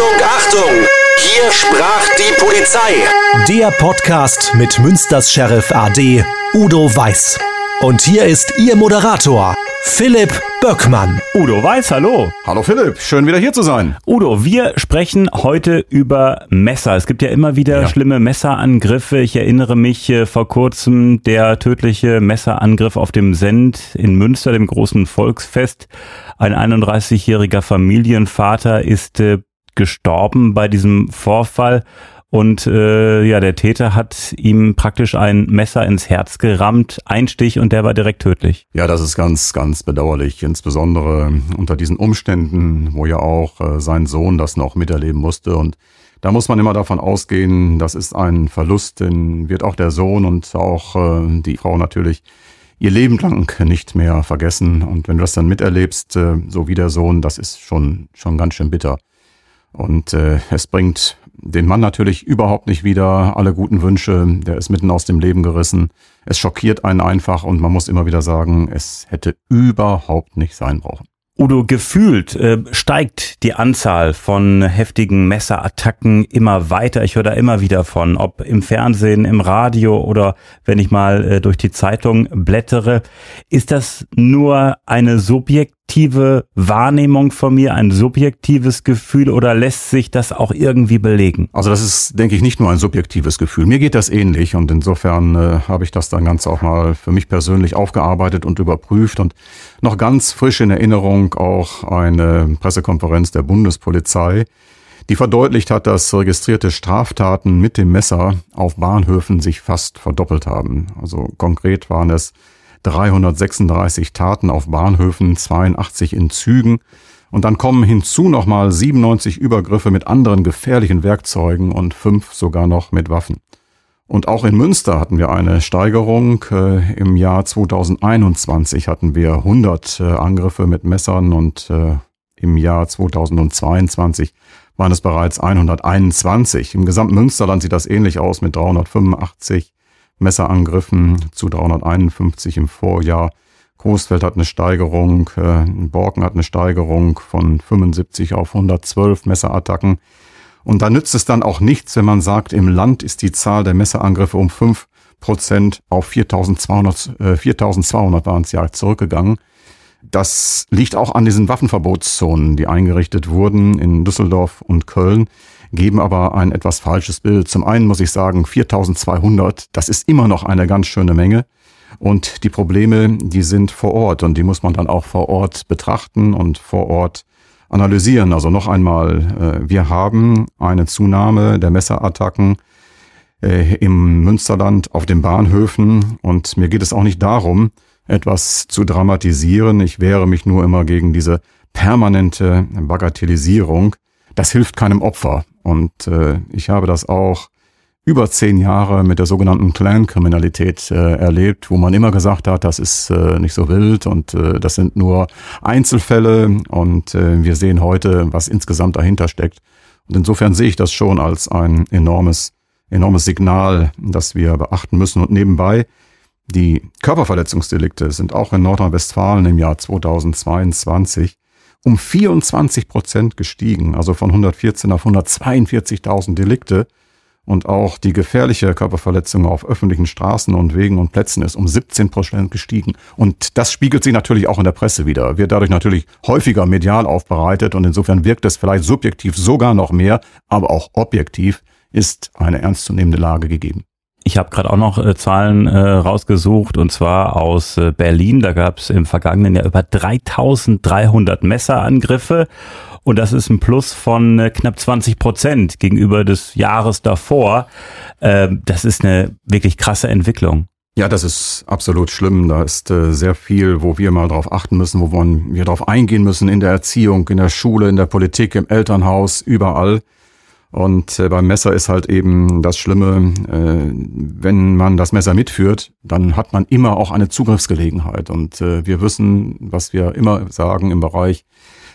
Achtung, Achtung! Hier sprach die Polizei. Der Podcast mit Münsters Sheriff AD Udo Weiß. Und hier ist Ihr Moderator, Philipp Böckmann. Udo Weiß, hallo. Hallo Philipp, schön wieder hier zu sein. Udo, wir sprechen heute über Messer. Es gibt ja immer wieder Ja. schlimme Messerangriffe. Ich erinnere mich äh, vor kurzem der tödliche Messerangriff auf dem Send in Münster, dem großen Volksfest. Ein 31-jähriger Familienvater ist äh, gestorben bei diesem Vorfall. Und äh, ja, der Täter hat ihm praktisch ein Messer ins Herz gerammt, ein Stich und der war direkt tödlich. Ja, das ist ganz, ganz bedauerlich, insbesondere unter diesen Umständen, wo ja auch äh, sein Sohn das noch miterleben musste. Und da muss man immer davon ausgehen, das ist ein Verlust, den wird auch der Sohn und auch äh, die Frau natürlich ihr Leben lang nicht mehr vergessen. Und wenn du das dann miterlebst, äh, so wie der Sohn, das ist schon, schon ganz schön bitter. Und äh, es bringt den Mann natürlich überhaupt nicht wieder alle guten Wünsche. Der ist mitten aus dem Leben gerissen. Es schockiert einen einfach und man muss immer wieder sagen, es hätte überhaupt nicht sein brauchen. Udo, gefühlt äh, steigt die Anzahl von heftigen Messerattacken immer weiter. Ich höre da immer wieder von, ob im Fernsehen, im Radio oder wenn ich mal äh, durch die Zeitung blättere. Ist das nur eine subjektive Wahrnehmung von mir, ein subjektives Gefühl oder lässt sich das auch irgendwie belegen? Also das ist, denke ich, nicht nur ein subjektives Gefühl. Mir geht das ähnlich und insofern äh, habe ich das dann ganz auch mal für mich persönlich aufgearbeitet und überprüft und noch ganz frisch in Erinnerung auch eine Pressekonferenz der Bundespolizei, die verdeutlicht hat, dass registrierte Straftaten mit dem Messer auf Bahnhöfen sich fast verdoppelt haben. Also konkret waren es 336 Taten auf Bahnhöfen, 82 in Zügen. Und dann kommen hinzu nochmal 97 Übergriffe mit anderen gefährlichen Werkzeugen und fünf sogar noch mit Waffen. Und auch in Münster hatten wir eine Steigerung. Äh, Im Jahr 2021 hatten wir 100 äh, Angriffe mit Messern und äh, im Jahr 2022 waren es bereits 121. Im gesamten Münsterland sieht das ähnlich aus mit 385 Messerangriffen zu 351 im Vorjahr. Coesfeld hat eine Steigerung, äh, Borken hat eine Steigerung von 75 auf 112 Messerattacken. Und da nützt es dann auch nichts, wenn man sagt, im Land ist die Zahl der Messerangriffe um 5 Prozent auf 4200, äh, 4200 waren es ja zurückgegangen. Das liegt auch an diesen Waffenverbotszonen, die eingerichtet wurden in Düsseldorf und Köln, geben aber ein etwas falsches Bild. Zum einen muss ich sagen, 4200, das ist immer noch eine ganz schöne Menge. Und die Probleme, die sind vor Ort und die muss man dann auch vor Ort betrachten und vor Ort analysieren. Also noch einmal, äh, wir haben eine Zunahme der Messerattacken äh, im Münsterland auf den Bahnhöfen und mir geht es auch nicht darum, etwas zu dramatisieren. Ich wehre mich nur immer gegen diese permanente Bagatellisierung. Das hilft keinem Opfer. Und äh, ich habe das auch über zehn Jahre mit der sogenannten Clan-Kriminalität äh, erlebt, wo man immer gesagt hat, das ist äh, nicht so wild und äh, das sind nur Einzelfälle und äh, wir sehen heute, was insgesamt dahinter steckt. Und insofern sehe ich das schon als ein enormes, enormes Signal, das wir beachten müssen. Und nebenbei, die Körperverletzungsdelikte sind auch in Nordrhein-Westfalen im Jahr 2022 um 24 Prozent gestiegen, also von 114 auf 142.000 Delikte. Und auch die gefährliche Körperverletzung auf öffentlichen Straßen und Wegen und Plätzen ist um 17 Prozent gestiegen. Und das spiegelt sich natürlich auch in der Presse wieder, wird dadurch natürlich häufiger medial aufbereitet und insofern wirkt es vielleicht subjektiv sogar noch mehr, aber auch objektiv ist eine ernstzunehmende Lage gegeben. Ich habe gerade auch noch äh, Zahlen äh, rausgesucht und zwar aus äh, Berlin. Da gab es im vergangenen Jahr über 3300 Messerangriffe und das ist ein Plus von äh, knapp 20 Prozent gegenüber des Jahres davor. Äh, das ist eine wirklich krasse Entwicklung. Ja, das ist absolut schlimm. Da ist äh, sehr viel, wo wir mal drauf achten müssen, wo wir drauf eingehen müssen in der Erziehung, in der Schule, in der Politik, im Elternhaus, überall. Und äh, beim Messer ist halt eben das Schlimme, äh, wenn man das Messer mitführt, dann hat man immer auch eine Zugriffsgelegenheit. Und äh, wir wissen, was wir immer sagen im Bereich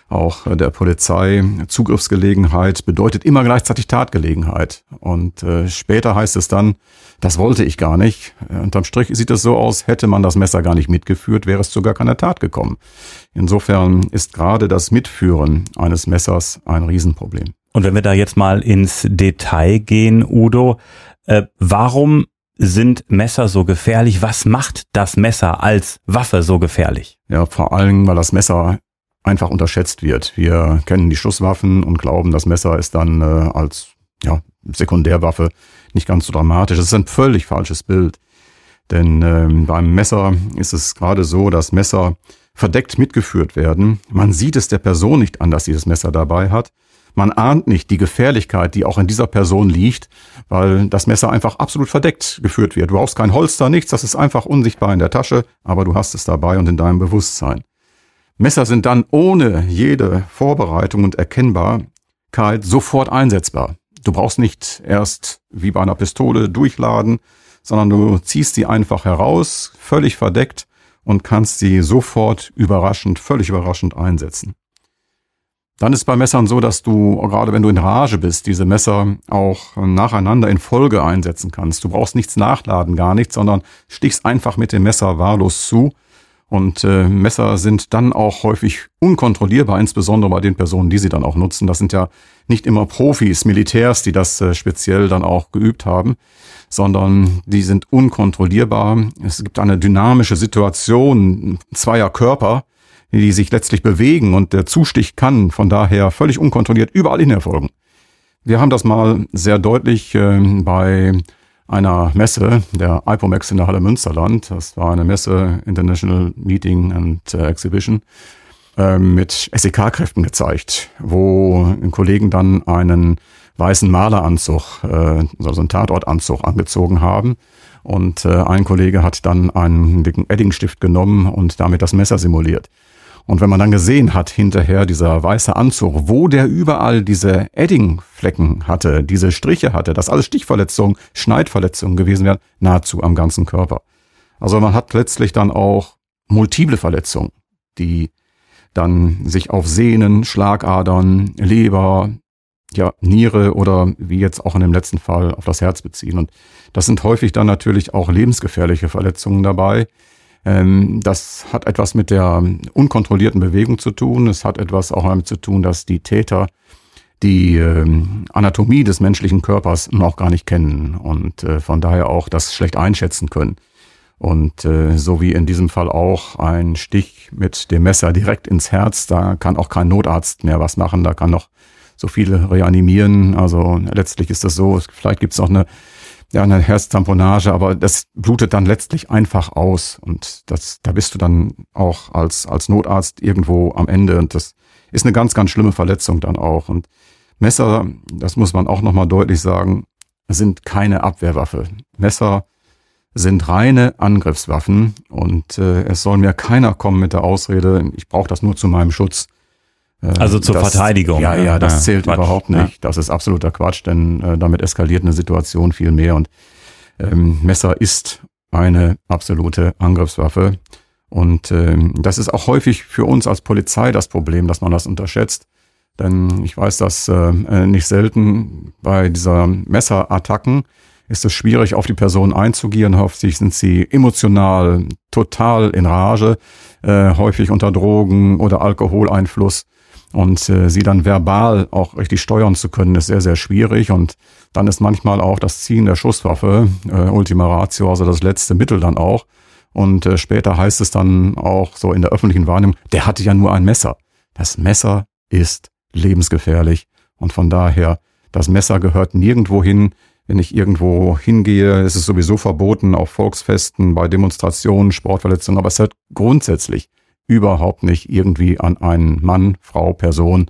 auch der Polizei, Zugriffsgelegenheit bedeutet immer gleichzeitig Tatgelegenheit. Und äh, später heißt es dann, das wollte ich gar nicht. Unterm Strich sieht es so aus, hätte man das Messer gar nicht mitgeführt, wäre es zu gar keiner Tat gekommen. Insofern ist gerade das Mitführen eines Messers ein Riesenproblem. Und wenn wir da jetzt mal ins Detail gehen, Udo, äh, warum sind Messer so gefährlich? Was macht das Messer als Waffe so gefährlich? Ja, vor allem, weil das Messer einfach unterschätzt wird. Wir kennen die Schusswaffen und glauben, das Messer ist dann äh, als ja, Sekundärwaffe nicht ganz so dramatisch. Das ist ein völlig falsches Bild. Denn ähm, beim Messer ist es gerade so, dass Messer verdeckt mitgeführt werden. Man sieht es der Person nicht an, dass sie das Messer dabei hat. Man ahnt nicht die Gefährlichkeit, die auch in dieser Person liegt, weil das Messer einfach absolut verdeckt geführt wird. Du brauchst kein Holster, nichts, das ist einfach unsichtbar in der Tasche, aber du hast es dabei und in deinem Bewusstsein. Messer sind dann ohne jede Vorbereitung und Erkennbarkeit sofort einsetzbar. Du brauchst nicht erst wie bei einer Pistole durchladen, sondern du ziehst sie einfach heraus, völlig verdeckt und kannst sie sofort überraschend, völlig überraschend einsetzen. Dann ist bei Messern so, dass du, gerade wenn du in Rage bist, diese Messer auch nacheinander in Folge einsetzen kannst. Du brauchst nichts nachladen, gar nichts, sondern stichst einfach mit dem Messer wahllos zu. Und äh, Messer sind dann auch häufig unkontrollierbar, insbesondere bei den Personen, die sie dann auch nutzen. Das sind ja nicht immer Profis, Militärs, die das äh, speziell dann auch geübt haben, sondern die sind unkontrollierbar. Es gibt eine dynamische Situation zweier Körper, die sich letztlich bewegen und der Zustich kann von daher völlig unkontrolliert überall hin erfolgen. Wir haben das mal sehr deutlich äh, bei einer Messe, der IPOMEX in der Halle Münsterland. Das war eine Messe, International Meeting and äh, Exhibition, äh, mit SEK-Kräften gezeigt, wo Kollegen dann einen weißen Maleranzug, äh, also einen Tatortanzug angezogen haben. Und äh, ein Kollege hat dann einen dicken Eddingstift genommen und damit das Messer simuliert. Und wenn man dann gesehen hat, hinterher dieser weiße Anzug, wo der überall diese Eddingflecken hatte, diese Striche hatte, dass alles Stichverletzungen, Schneidverletzungen gewesen wären, nahezu am ganzen Körper. Also man hat letztlich dann auch multiple Verletzungen, die dann sich auf Sehnen, Schlagadern, Leber, ja, Niere oder wie jetzt auch in dem letzten Fall auf das Herz beziehen. Und das sind häufig dann natürlich auch lebensgefährliche Verletzungen dabei, das hat etwas mit der unkontrollierten Bewegung zu tun. Es hat etwas auch damit zu tun, dass die Täter die ähm, Anatomie des menschlichen Körpers noch gar nicht kennen und äh, von daher auch das schlecht einschätzen können. Und äh, so wie in diesem Fall auch ein Stich mit dem Messer direkt ins Herz, da kann auch kein Notarzt mehr was machen, da kann noch so viele reanimieren. Also letztlich ist das so, vielleicht gibt es noch eine ja, eine Herztamponage, aber das blutet dann letztlich einfach aus und das, da bist du dann auch als, als Notarzt irgendwo am Ende und das ist eine ganz, ganz schlimme Verletzung dann auch und Messer, das muss man auch nochmal deutlich sagen, sind keine Abwehrwaffe. Messer sind reine Angriffswaffen und äh, es soll mir keiner kommen mit der Ausrede, ich brauche das nur zu meinem Schutz. Äh, also zur das, Verteidigung. Ja, ja, das ja, zählt Quatsch, überhaupt nicht. Ja. Das ist absoluter Quatsch, denn äh, damit eskaliert eine Situation viel mehr. Und ähm, Messer ist eine absolute Angriffswaffe. Und ähm, das ist auch häufig für uns als Polizei das Problem, dass man das unterschätzt. Denn ich weiß das äh, äh nicht selten bei dieser Messerattacken ist es schwierig, auf die Person einzugehen. Häufig sind sie emotional total in Rage, äh, häufig unter Drogen oder Alkoholeinfluss. Und äh, sie dann verbal auch richtig steuern zu können, ist sehr, sehr schwierig. Und dann ist manchmal auch das Ziehen der Schusswaffe, äh, Ultima Ratio, also das letzte Mittel dann auch. Und äh, später heißt es dann auch so in der öffentlichen Wahrnehmung, der hatte ja nur ein Messer. Das Messer ist lebensgefährlich. Und von daher, das Messer gehört nirgendwo hin. Wenn ich irgendwo hingehe, ist es sowieso verboten, auf Volksfesten, bei Demonstrationen, Sportverletzungen, aber es hat grundsätzlich überhaupt nicht irgendwie an einen Mann, Frau, Person.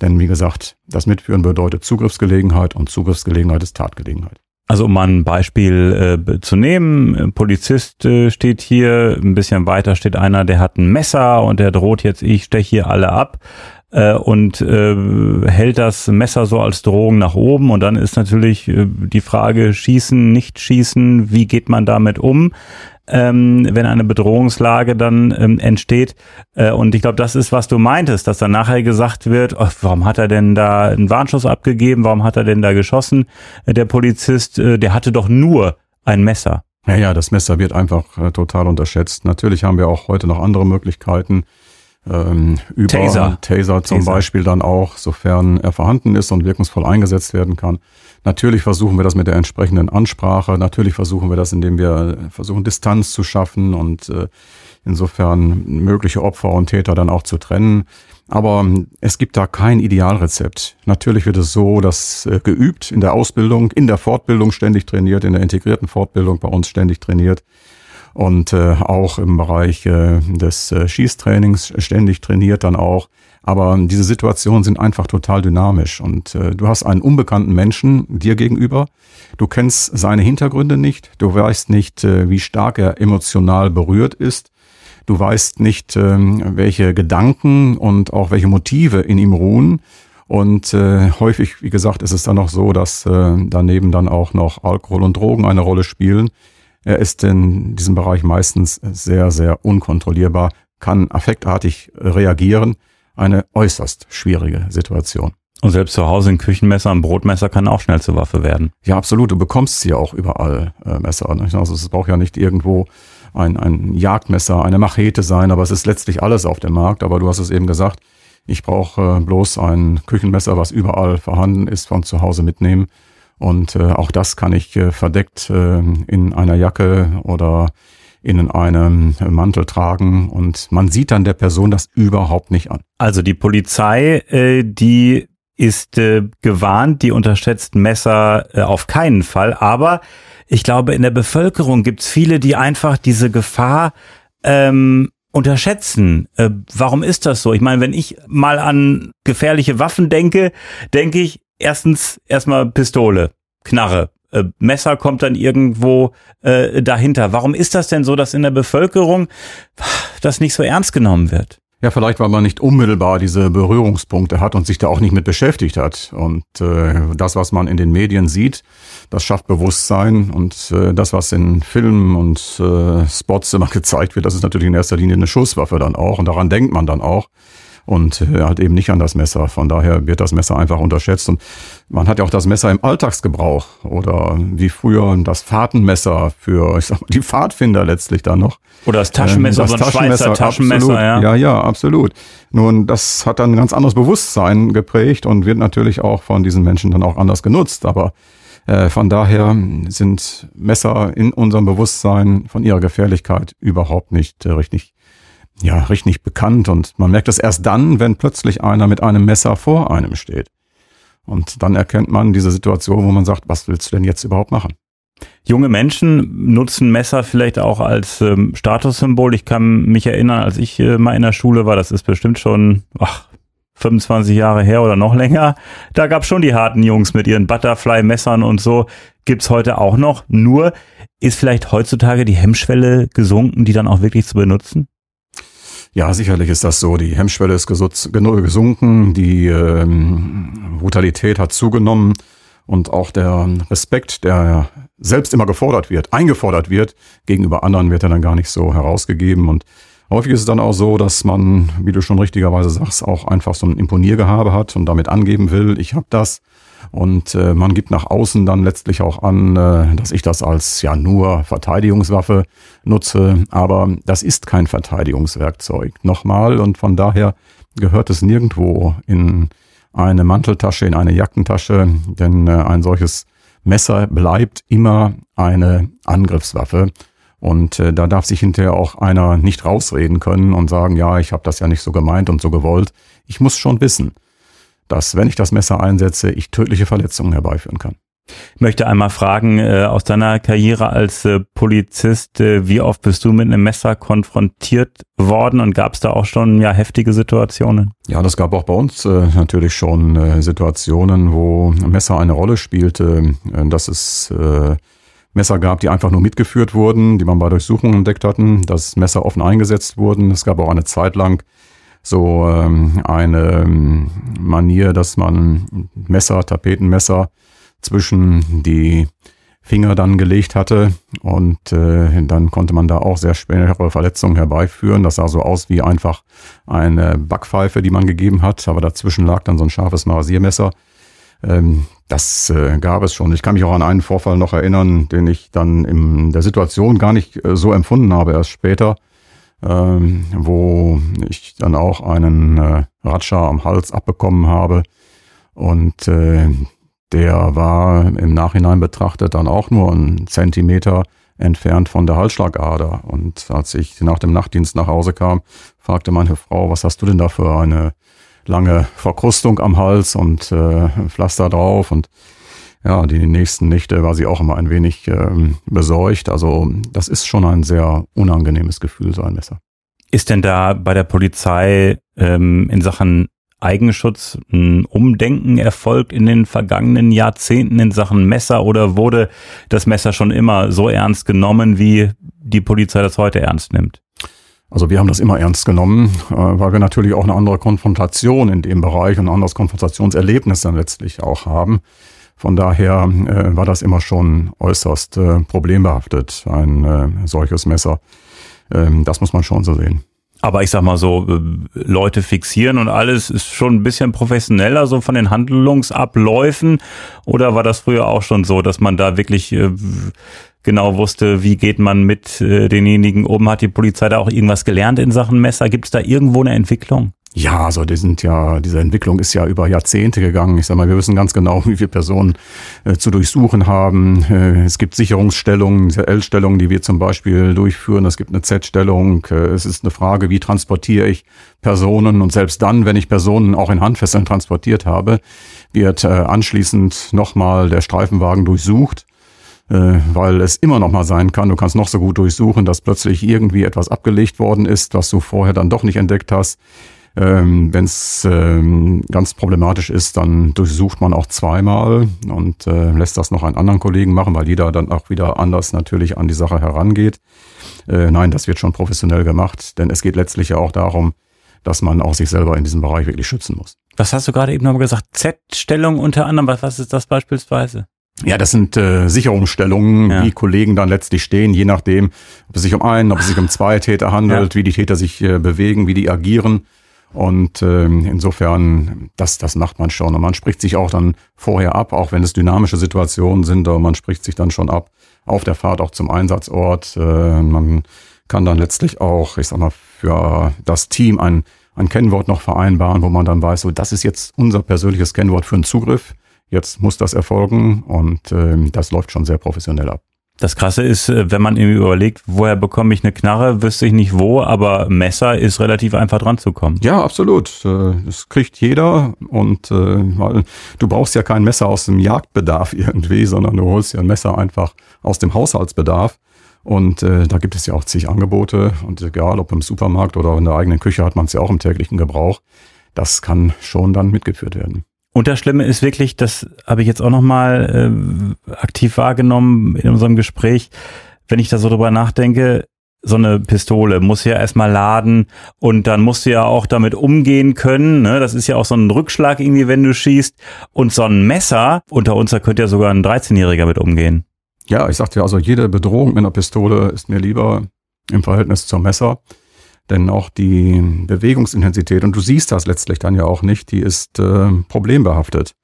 Denn wie gesagt, das Mitführen bedeutet Zugriffsgelegenheit und Zugriffsgelegenheit ist Tatgelegenheit. Also um mal ein Beispiel äh, zu nehmen, ein Polizist äh, steht hier, ein bisschen weiter steht einer, der hat ein Messer und der droht jetzt, ich steche hier alle ab äh, und äh, hält das Messer so als Drohung nach oben und dann ist natürlich äh, die Frage, schießen, nicht schießen, wie geht man damit um? Ähm, wenn eine Bedrohungslage dann ähm, entsteht. Äh, und ich glaube, das ist, was du meintest, dass dann nachher gesagt wird, oh, warum hat er denn da einen Warnschuss abgegeben, warum hat er denn da geschossen? Äh, der Polizist, äh, der hatte doch nur ein Messer. Ja, ja, das Messer wird einfach äh, total unterschätzt. Natürlich haben wir auch heute noch andere Möglichkeiten. Ähm, über Taser. Taser zum Taser. Beispiel dann auch, sofern er vorhanden ist und wirkungsvoll eingesetzt werden kann. Natürlich versuchen wir das mit der entsprechenden Ansprache. Natürlich versuchen wir das, indem wir versuchen, Distanz zu schaffen und äh, insofern mögliche Opfer und Täter dann auch zu trennen. Aber ähm, es gibt da kein Idealrezept. Natürlich wird es so, dass äh, geübt in der Ausbildung, in der Fortbildung ständig trainiert, in der integrierten Fortbildung bei uns ständig trainiert und äh, auch im Bereich äh, des äh, Schießtrainings ständig trainiert dann auch. Aber diese Situationen sind einfach total dynamisch und äh, du hast einen unbekannten Menschen dir gegenüber. Du kennst seine Hintergründe nicht. Du weißt nicht, äh, wie stark er emotional berührt ist. Du weißt nicht, ähm, welche Gedanken und auch welche Motive in ihm ruhen. Und äh, häufig, wie gesagt, ist es dann noch so, dass äh, daneben dann auch noch Alkohol und Drogen eine Rolle spielen. Er ist in diesem Bereich meistens sehr, sehr unkontrollierbar, kann affektartig reagieren. Eine äußerst schwierige Situation. Und selbst zu Hause ein Küchenmesser, ein Brotmesser kann auch schnell zur Waffe werden. Ja, absolut. Du bekommst sie ja auch überall, äh, Messer. Also es braucht ja nicht irgendwo ein, ein Jagdmesser, eine Machete sein, aber es ist letztlich alles auf dem Markt. Aber du hast es eben gesagt, ich brauche äh, bloß ein Küchenmesser, was überall vorhanden ist, von zu Hause mitnehmen. Und äh, auch das kann ich äh, verdeckt äh, in einer Jacke oder in einem Mantel tragen und man sieht dann der Person das überhaupt nicht an. Also die Polizei, äh, die ist äh, gewarnt, die unterschätzt Messer äh, auf keinen Fall. Aber ich glaube, in der Bevölkerung gibt es viele, die einfach diese Gefahr ähm, unterschätzen. Äh, warum ist das so? Ich meine, wenn ich mal an gefährliche Waffen denke, denke ich erstens erstmal Pistole, Knarre. Äh, Messer kommt dann irgendwo äh, dahinter. Warum ist das denn so, dass in der Bevölkerung das nicht so ernst genommen wird? Ja, vielleicht, weil man nicht unmittelbar diese Berührungspunkte hat und sich da auch nicht mit beschäftigt hat. Und äh, das, was man in den Medien sieht, das schafft Bewusstsein. Und äh, das, was in Filmen und äh, Spots immer gezeigt wird, das ist natürlich in erster Linie eine Schusswaffe dann auch. Und daran denkt man dann auch und äh, halt eben nicht an das Messer. Von daher wird das Messer einfach unterschätzt. Und man hat ja auch das Messer im Alltagsgebrauch oder wie früher das Fahrtenmesser für, ich sag mal, die Pfadfinder letztlich dann noch. Oder das Taschenmesser, Ähm, so ein Schweizer Taschenmesser, absolut. ja. Ja, ja, absolut. Nun, das hat dann ein ganz anderes Bewusstsein geprägt und wird natürlich auch von diesen Menschen dann auch anders genutzt. Aber äh, von daher sind Messer in unserem Bewusstsein von ihrer Gefährlichkeit überhaupt nicht äh, richtig ja, richtig bekannt und man merkt es erst dann, wenn plötzlich einer mit einem Messer vor einem steht. Und dann erkennt man diese Situation, wo man sagt, was willst du denn jetzt überhaupt machen? Junge Menschen nutzen Messer vielleicht auch als ähm, Statussymbol. Ich kann mich erinnern, als ich äh, mal in der Schule war, das ist bestimmt schon ach, 25 Jahre her oder noch länger. Da gab schon die harten Jungs mit ihren Butterfly-Messern und so. Gibt's heute auch noch. Nur ist vielleicht heutzutage die Hemmschwelle gesunken, die dann auch wirklich zu benutzen? Ja, sicherlich ist das so. Die Hemmschwelle ist gesunken, die ähm, Brutalität hat zugenommen und auch der Respekt, der selbst immer gefordert wird, eingefordert wird, gegenüber anderen wird er dann gar nicht so herausgegeben. Und häufig ist es dann auch so, dass man, wie du schon richtigerweise sagst, auch einfach so ein Imponiergehabe hat und damit angeben will, ich habe das. Und äh, man gibt nach außen dann letztlich auch an, äh, dass ich das als ja nur Verteidigungswaffe nutze. Aber das ist kein Verteidigungswerkzeug. Nochmal. Und von daher gehört es nirgendwo in eine Manteltasche, in eine Jackentasche. Denn äh, ein solches Messer bleibt immer eine Angriffswaffe. Und äh, da darf sich hinterher auch einer nicht rausreden können und sagen, ja, ich habe das ja nicht so gemeint und so gewollt. Ich muss schon wissen, dass wenn ich das Messer einsetze, ich tödliche Verletzungen herbeiführen kann. Ich möchte einmal fragen, äh, aus deiner Karriere als äh, Polizist, äh, wie oft bist du mit einem Messer konfrontiert worden und gab es da auch schon ja heftige Situationen? Ja, das gab auch bei uns äh, natürlich schon äh, Situationen, wo Messer eine Rolle spielte, äh, dass es Messer gab, die einfach nur mitgeführt wurden, die man bei Durchsuchungen entdeckt hatten, dass Messer offen eingesetzt wurden. Es gab auch eine Zeit lang so ähm, eine ähm, Manier, dass man Messer, Tapetenmesser zwischen die Finger dann gelegt hatte und äh, dann konnte man da auch sehr schwere Verletzungen herbeiführen. Das sah so aus wie einfach eine Backpfeife, die man gegeben hat, aber dazwischen lag dann so ein scharfes Rasiermesser. Ähm, das äh, gab es schon. Ich kann mich auch an einen Vorfall noch erinnern, den ich dann in der Situation gar nicht äh, so empfunden habe, erst später. Ähm, wo ich dann auch einen äh, Ratscher am Hals abbekommen habe. Und äh, der war im Nachhinein betrachtet dann auch nur einen Zentimeter entfernt von der Halsschlagader. Und als ich nach dem Nachtdienst nach Hause kam, fragte meine Frau, was hast du denn da für eine lange Verkrustung am Hals und äh, Pflaster drauf und ja, die nächsten Nächte war sie auch immer ein wenig ähm, besorgt. Also das ist schon ein sehr unangenehmes Gefühl, so ein Messer. Ist denn da bei der Polizei ähm, in Sachen Eigenschutz ein Umdenken erfolgt in den vergangenen Jahrzehnten in Sachen Messer oder wurde das Messer schon immer so ernst genommen, wie die Polizei das heute ernst nimmt? Also wir haben das immer ernst genommen, äh, weil wir natürlich auch eine andere Konfrontation in dem Bereich und ein anderes Konfrontationserlebnis dann letztlich auch haben. Von daher äh, war das immer schon äußerst äh, problembehaftet, ein äh, solches Messer. Ähm, das muss man schon so sehen. Aber ich sag mal so, äh, Leute fixieren und alles ist schon ein bisschen professioneller, so von den Handlungsabläufen. Oder war das früher auch schon so, dass man da wirklich äh, genau wusste, wie geht man mit äh, denjenigen um? Hat die Polizei da auch irgendwas gelernt in Sachen Messer? Gibt es da irgendwo eine Entwicklung? Ja, also die sind ja, diese Entwicklung ist ja über Jahrzehnte gegangen. Ich sag mal, wir wissen ganz genau, wie viele Personen äh, zu durchsuchen haben. Äh, es gibt Sicherungsstellungen, diese L-Stellungen, die wir zum Beispiel durchführen. Es gibt eine Z-Stellung. Äh, es ist eine Frage, wie transportiere ich Personen? Und selbst dann, wenn ich Personen auch in Handfesseln transportiert habe, wird äh, anschließend nochmal der Streifenwagen durchsucht äh, weil es immer noch mal sein kann, du kannst noch so gut durchsuchen, dass plötzlich irgendwie etwas abgelegt worden ist, was du vorher dann doch nicht entdeckt hast. Ähm, Wenn es ähm, ganz problematisch ist, dann durchsucht man auch zweimal und äh, lässt das noch einen anderen Kollegen machen, weil jeder dann auch wieder anders natürlich an die Sache herangeht. Äh, nein, das wird schon professionell gemacht, denn es geht letztlich ja auch darum, dass man auch sich selber in diesem Bereich wirklich schützen muss. Was hast du gerade eben nochmal gesagt? Z-Stellung unter anderem, was, was ist das beispielsweise? Ja, das sind äh, Sicherungsstellungen, Ja. wie Kollegen dann letztlich stehen, je nachdem, ob es sich um einen, ob es sich um zwei Täter handelt, wie die Täter sich äh, bewegen, wie die agieren. Und ähm, insofern, das, das macht man schon. Und man spricht sich auch dann vorher ab, auch wenn es dynamische Situationen sind, aber man spricht sich dann schon ab auf der Fahrt auch zum Einsatzort. Äh, man kann dann letztlich auch, ich sag mal, für das Team ein, ein Kennwort noch vereinbaren, wo man dann weiß, so das ist jetzt unser persönliches Kennwort für einen Zugriff. Jetzt muss das erfolgen und ähm, das läuft schon sehr professionell ab. Das Krasse ist, äh, wenn man irgendwie überlegt, woher bekomme ich eine Knarre, wüsste ich nicht wo, aber Messer ist relativ einfach dran zu kommen. Ja, absolut. Äh, Das kriegt jeder und äh, du brauchst ja kein Messer aus dem Jagdbedarf irgendwie, sondern du holst ja ein Messer einfach aus dem Haushaltsbedarf. Und da gibt es ja auch zig Angebote und egal ob im Supermarkt oder in der eigenen Küche hat man es ja auch im täglichen Gebrauch. Das kann schon dann mitgeführt werden. Und das Schlimme ist wirklich, das habe ich jetzt auch nochmal äh, aktiv wahrgenommen in unserem Gespräch, wenn ich da so drüber nachdenke, so eine Pistole muss ja erstmal laden und dann musst du ja auch damit umgehen können. Ne? Das ist ja auch so ein Rückschlag irgendwie, wenn du schießt. Und so ein Messer, unter uns, da könnte ja sogar ein 13-Jähriger mit umgehen. Ja, ich sagte ja, also jede Bedrohung mit einer Pistole ist mir lieber im Verhältnis zum Messer. Denn auch die Bewegungsintensität, und du siehst das letztlich dann ja auch nicht, die ist äh, problembehaftet.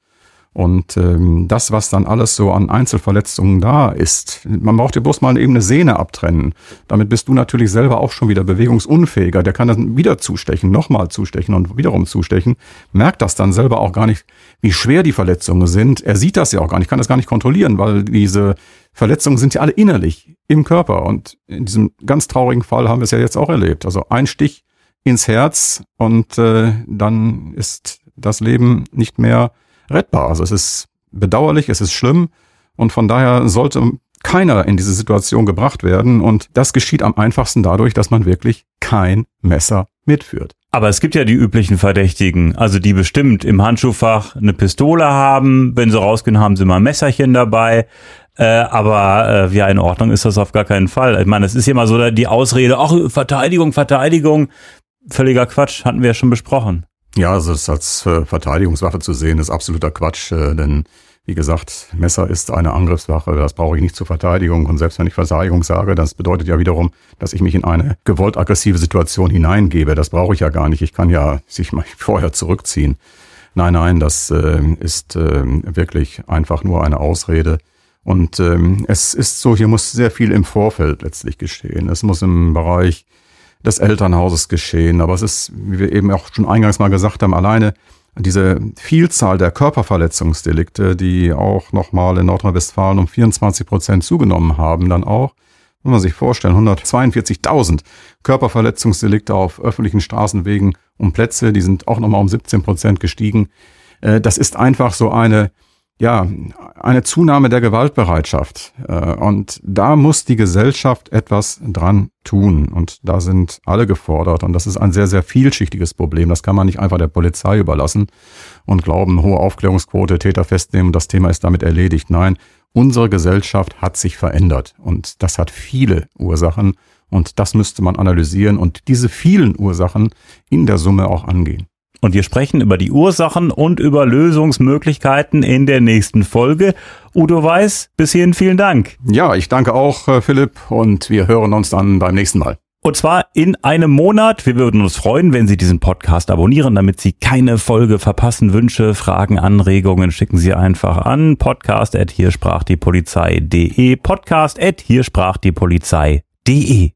Und ähm, das, was dann alles so an Einzelverletzungen da ist, man braucht dir bloß mal eben eine Sehne abtrennen. Damit bist du natürlich selber auch schon wieder bewegungsunfähiger. Der kann dann wieder zustechen, nochmal zustechen und wiederum zustechen. Merkt das dann selber auch gar nicht, wie schwer die Verletzungen sind. Er sieht das ja auch gar nicht, kann das gar nicht kontrollieren, weil diese Verletzungen sind ja alle innerlich im Körper. Und in diesem ganz traurigen Fall haben wir es ja jetzt auch erlebt. Also ein Stich ins Herz und äh, dann ist das Leben nicht mehr rettbar. Also es ist bedauerlich, es ist schlimm und von daher sollte keiner in diese Situation gebracht werden und das geschieht am einfachsten dadurch, dass man wirklich kein Messer mitführt. Aber es gibt ja die üblichen Verdächtigen, also die bestimmt im Handschuhfach eine Pistole haben. Wenn sie rausgehen, haben sie mal ein Messerchen dabei. Äh, aber äh, ja, in Ordnung ist das auf gar keinen Fall. Ich meine, es ist immer so die Ausrede, ach, Verteidigung, Verteidigung. Völliger Quatsch, hatten wir ja schon besprochen. Ja, also es als äh, Verteidigungswaffe zu sehen, ist absoluter Quatsch, äh, denn wie gesagt, Messer ist eine Angriffswaffe, das brauche ich nicht zur Verteidigung. Und selbst wenn ich Verteidigung sage, das bedeutet ja wiederum, dass ich mich in eine gewollt aggressive Situation hineingebe. Das brauche ich ja gar nicht. Ich kann ja sich mal vorher zurückziehen. Nein, nein, das äh, ist äh, wirklich einfach nur eine Ausrede. Und ähm, es ist so, hier muss sehr viel im Vorfeld letztlich geschehen. Es muss im Bereich des Elternhauses geschehen. Aber es ist, wie wir eben auch schon eingangs mal gesagt haben, alleine diese Vielzahl der Körperverletzungsdelikte, die auch nochmal in Nordrhein-Westfalen um 24 Prozent zugenommen haben, dann auch, muss man sich vorstellen, 142.000 Körperverletzungsdelikte auf öffentlichen Straßenwegen um Plätze, die sind auch nochmal um 17 Prozent gestiegen. Äh, das ist einfach so eine ja, eine Zunahme der Gewaltbereitschaft. Äh, und da muss die Gesellschaft etwas dran tun. Und da sind alle gefordert. Und das ist ein sehr, sehr vielschichtiges Problem. Das kann man nicht einfach der Polizei überlassen und glauben, hohe Aufklärungsquote, Täter festnehmen, das Thema ist damit erledigt. Nein, unsere Gesellschaft hat sich verändert. Und das hat viele Ursachen. Und das müsste man analysieren und diese vielen Ursachen in der Summe auch angehen. Und wir sprechen über die Ursachen und über Lösungsmöglichkeiten in der nächsten Folge. Udo Weiß, bis hierhin vielen Dank. Ja, ich danke auch, äh, Philipp, und wir hören uns dann beim nächsten Mal. Und zwar in einem Monat. Wir würden uns freuen, wenn Sie diesen Podcast abonnieren, damit Sie keine Folge verpassen. Wünsche, Fragen, Anregungen schicken Sie einfach an podcast at hier sprach die Polizei.de podcast at hier sprach die Polizei.de